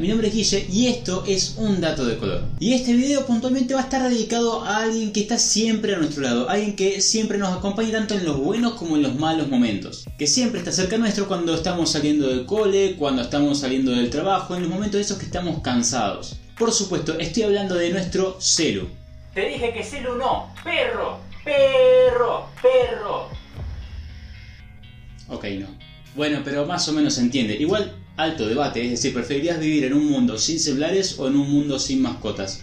mi nombre es Guille y esto es un dato de color. Y este video puntualmente va a estar dedicado a alguien que está siempre a nuestro lado, alguien que siempre nos acompaña tanto en los buenos como en los malos momentos, que siempre está cerca nuestro cuando estamos saliendo del cole, cuando estamos saliendo del trabajo, en los momentos esos que estamos cansados. Por supuesto, estoy hablando de nuestro Celu. Te dije que Celu no, perro, perro, perro. Ok, no. Bueno, pero más o menos se entiende. Igual alto debate, es decir, ¿preferirías vivir en un mundo sin celulares o en un mundo sin mascotas?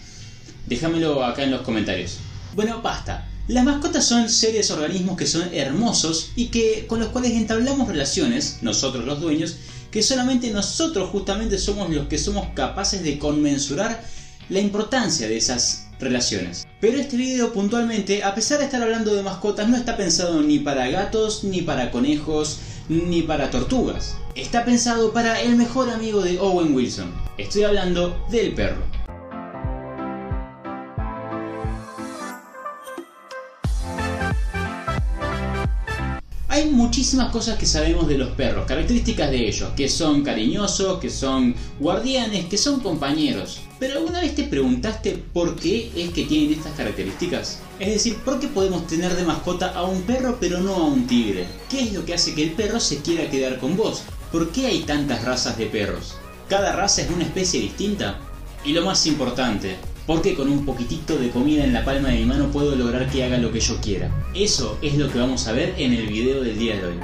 Déjamelo acá en los comentarios. Bueno, basta. Las mascotas son seres organismos que son hermosos y que con los cuales entablamos relaciones, nosotros los dueños, que solamente nosotros justamente somos los que somos capaces de conmensurar la importancia de esas relaciones. Pero este video puntualmente, a pesar de estar hablando de mascotas, no está pensado ni para gatos, ni para conejos, ni para tortugas. Está pensado para el mejor amigo de Owen Wilson. Estoy hablando del perro. Hay muchísimas cosas que sabemos de los perros, características de ellos, que son cariñosos, que son guardianes, que son compañeros. Pero ¿alguna vez te preguntaste por qué es que tienen estas características? Es decir, ¿por qué podemos tener de mascota a un perro pero no a un tigre? ¿Qué es lo que hace que el perro se quiera quedar con vos? ¿Por qué hay tantas razas de perros? ¿Cada raza es una especie distinta? Y lo más importante, porque con un poquitito de comida en la palma de mi mano puedo lograr que haga lo que yo quiera. Eso es lo que vamos a ver en el video del día de hoy.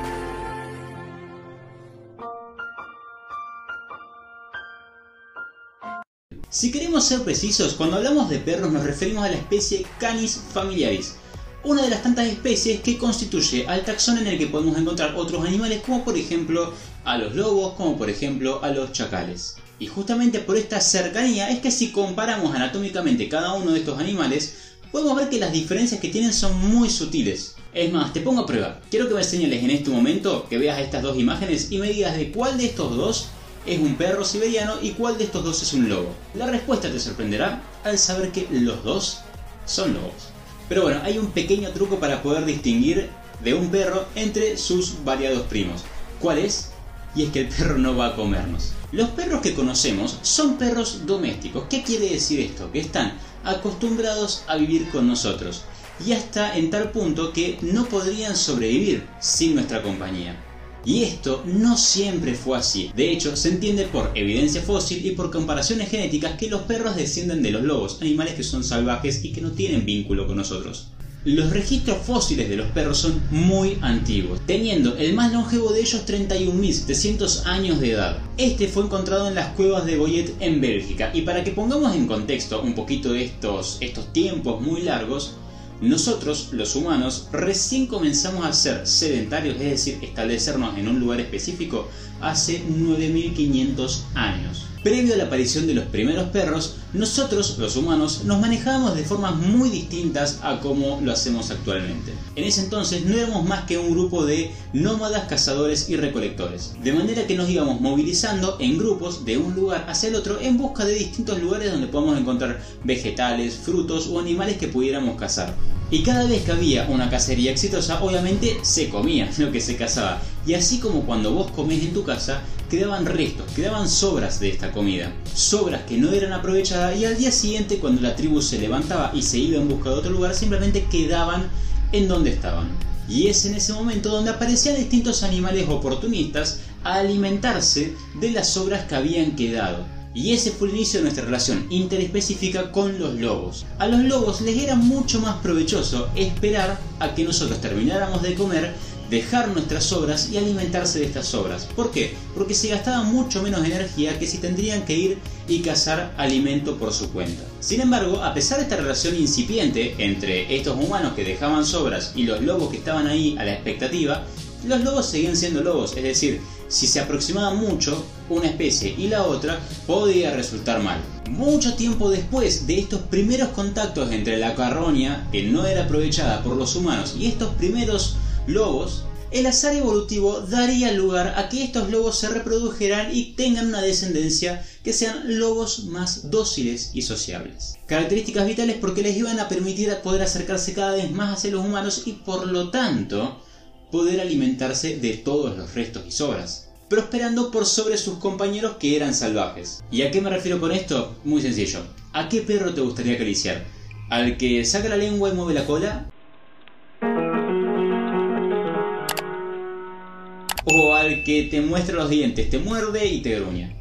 Si queremos ser precisos, cuando hablamos de perros nos referimos a la especie Canis familiaris, una de las tantas especies que constituye al taxón en el que podemos encontrar otros animales como por ejemplo a los lobos, como por ejemplo a los chacales. Y justamente por esta cercanía es que si comparamos anatómicamente cada uno de estos animales, podemos ver que las diferencias que tienen son muy sutiles. Es más, te pongo a prueba. Quiero que me señales en este momento, que veas estas dos imágenes y me digas de cuál de estos dos es un perro siberiano y cuál de estos dos es un lobo. La respuesta te sorprenderá al saber que los dos son lobos. Pero bueno, hay un pequeño truco para poder distinguir de un perro entre sus variados primos. ¿Cuál es? Y es que el perro no va a comernos. Los perros que conocemos son perros domésticos. ¿Qué quiere decir esto? Que están acostumbrados a vivir con nosotros y hasta en tal punto que no podrían sobrevivir sin nuestra compañía. Y esto no siempre fue así. De hecho, se entiende por evidencia fósil y por comparaciones genéticas que los perros descienden de los lobos, animales que son salvajes y que no tienen vínculo con nosotros. Los registros fósiles de los perros son muy antiguos, teniendo el más longevo de ellos 31.700 años de edad. Este fue encontrado en las cuevas de Boyet en Bélgica y para que pongamos en contexto un poquito de estos, estos tiempos muy largos, nosotros, los humanos, recién comenzamos a ser sedentarios, es decir, establecernos en un lugar específico, hace 9500 años. Previo a la aparición de los primeros perros, nosotros, los humanos, nos manejábamos de formas muy distintas a como lo hacemos actualmente. En ese entonces no éramos más que un grupo de nómadas, cazadores y recolectores, de manera que nos íbamos movilizando en grupos de un lugar hacia el otro en busca de distintos lugares donde podamos encontrar vegetales, frutos o animales que pudiéramos cazar. Y cada vez que había una cacería exitosa, obviamente se comía lo que se cazaba. Y así como cuando vos comés en tu casa, quedaban restos, quedaban sobras de esta comida. Sobras que no eran aprovechadas y al día siguiente cuando la tribu se levantaba y se iba en busca de otro lugar, simplemente quedaban en donde estaban. Y es en ese momento donde aparecían distintos animales oportunistas a alimentarse de las sobras que habían quedado. Y ese fue el inicio de nuestra relación interespecífica con los lobos. A los lobos les era mucho más provechoso esperar a que nosotros termináramos de comer, dejar nuestras sobras y alimentarse de estas sobras. ¿Por qué? Porque se gastaba mucho menos energía que si tendrían que ir y cazar alimento por su cuenta. Sin embargo, a pesar de esta relación incipiente entre estos humanos que dejaban sobras y los lobos que estaban ahí a la expectativa, los lobos seguían siendo lobos, es decir, si se aproximaba mucho una especie y la otra, podía resultar mal. Mucho tiempo después de estos primeros contactos entre la carroña, que no era aprovechada por los humanos, y estos primeros lobos, el azar evolutivo daría lugar a que estos lobos se reprodujeran y tengan una descendencia que sean lobos más dóciles y sociables. Características vitales porque les iban a permitir poder acercarse cada vez más hacia los humanos y por lo tanto poder alimentarse de todos los restos y sobras. prosperando por sobre sus compañeros que eran salvajes. ¿Y a qué me refiero con esto? Muy sencillo. ¿A qué perro te gustaría acariciar? ¿Al que saca la lengua y mueve la cola? ¿O al que te muestra los dientes, te muerde y te gruña?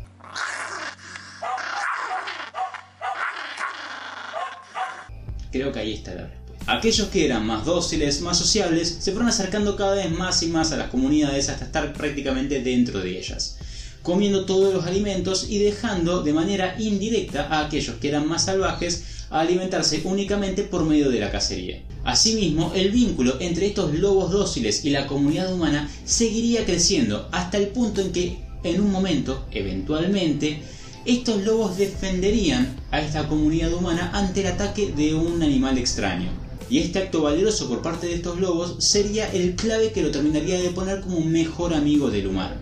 Creo que ahí está la respuesta. Aquellos que eran más dóciles, más sociables, se fueron acercando cada vez más y más a las comunidades hasta estar prácticamente dentro de ellas, comiendo todos los alimentos y dejando de manera indirecta a aquellos que eran más salvajes alimentarse únicamente por medio de la cacería. Asimismo, el vínculo entre estos lobos dóciles y la comunidad humana seguiría creciendo hasta el punto en que, en un momento, eventualmente, estos lobos defenderían a esta comunidad humana ante el ataque de un animal extraño. Y este acto valeroso por parte de estos lobos sería el clave que lo terminaría de poner como un mejor amigo del humano.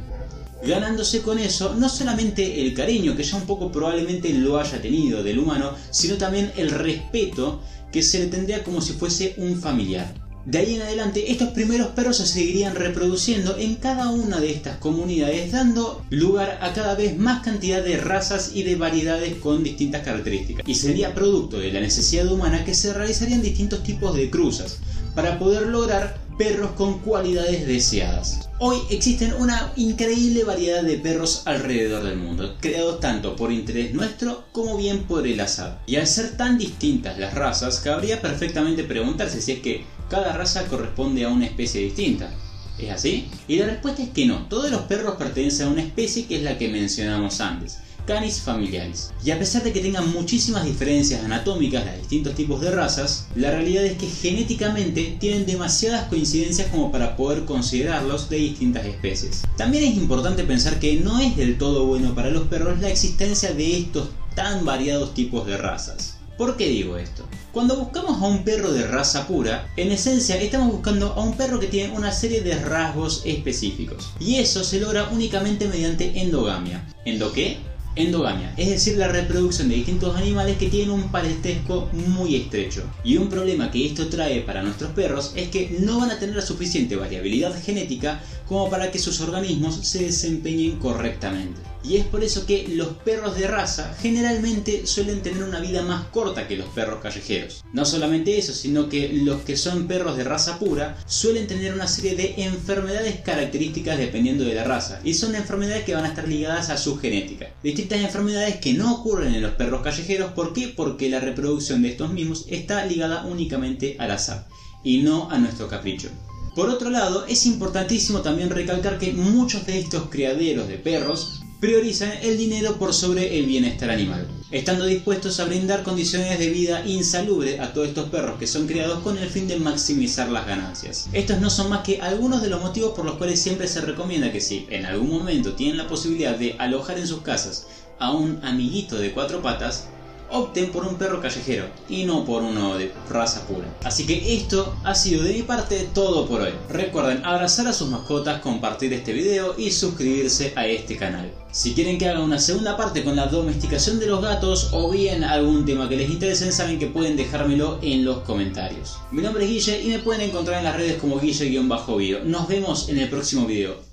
Ganándose con eso no solamente el cariño que ya un poco probablemente lo haya tenido del humano, sino también el respeto que se le tendría como si fuese un familiar. De ahí en adelante, estos primeros perros se seguirían reproduciendo en cada una de estas comunidades, dando lugar a cada vez más cantidad de razas y de variedades con distintas características. Y sería producto de la necesidad humana que se realizarían distintos tipos de cruzas para poder lograr perros con cualidades deseadas. Hoy existen una increíble variedad de perros alrededor del mundo, creados tanto por interés nuestro como bien por el azar. Y al ser tan distintas las razas, cabría perfectamente preguntarse si es que cada raza corresponde a una especie distinta. ¿Es así? Y la respuesta es que no, todos los perros pertenecen a una especie que es la que mencionamos antes. Canis familiaris. Y a pesar de que tengan muchísimas diferencias anatómicas los distintos tipos de razas, la realidad es que genéticamente tienen demasiadas coincidencias como para poder considerarlos de distintas especies. También es importante pensar que no es del todo bueno para los perros la existencia de estos tan variados tipos de razas. ¿Por qué digo esto? Cuando buscamos a un perro de raza pura, en esencia estamos buscando a un perro que tiene una serie de rasgos específicos. Y eso se logra únicamente mediante endogamia. ¿Endo qué? Endogamia, es decir, la reproducción de distintos animales que tienen un parentesco muy estrecho. Y un problema que esto trae para nuestros perros es que no van a tener la suficiente variabilidad genética como para que sus organismos se desempeñen correctamente. Y es por eso que los perros de raza generalmente suelen tener una vida más corta que los perros callejeros. No solamente eso, sino que los que son perros de raza pura suelen tener una serie de enfermedades características dependiendo de la raza. Y son enfermedades que van a estar ligadas a su genética. Distintas enfermedades que no ocurren en los perros callejeros. ¿Por qué? Porque la reproducción de estos mismos está ligada únicamente al azar y no a nuestro capricho. Por otro lado, es importantísimo también recalcar que muchos de estos criaderos de perros priorizan el dinero por sobre el bienestar animal, estando dispuestos a brindar condiciones de vida insalubre a todos estos perros que son criados con el fin de maximizar las ganancias. Estos no son más que algunos de los motivos por los cuales siempre se recomienda que si en algún momento tienen la posibilidad de alojar en sus casas a un amiguito de cuatro patas, opten por un perro callejero y no por uno de raza pura. Así que esto ha sido de mi parte todo por hoy. Recuerden abrazar a sus mascotas, compartir este video y suscribirse a este canal. Si quieren que haga una segunda parte con la domesticación de los gatos o bien algún tema que les interese, saben que pueden dejármelo en los comentarios. Mi nombre es Guille y me pueden encontrar en las redes como Guille-Bio. Nos vemos en el próximo video.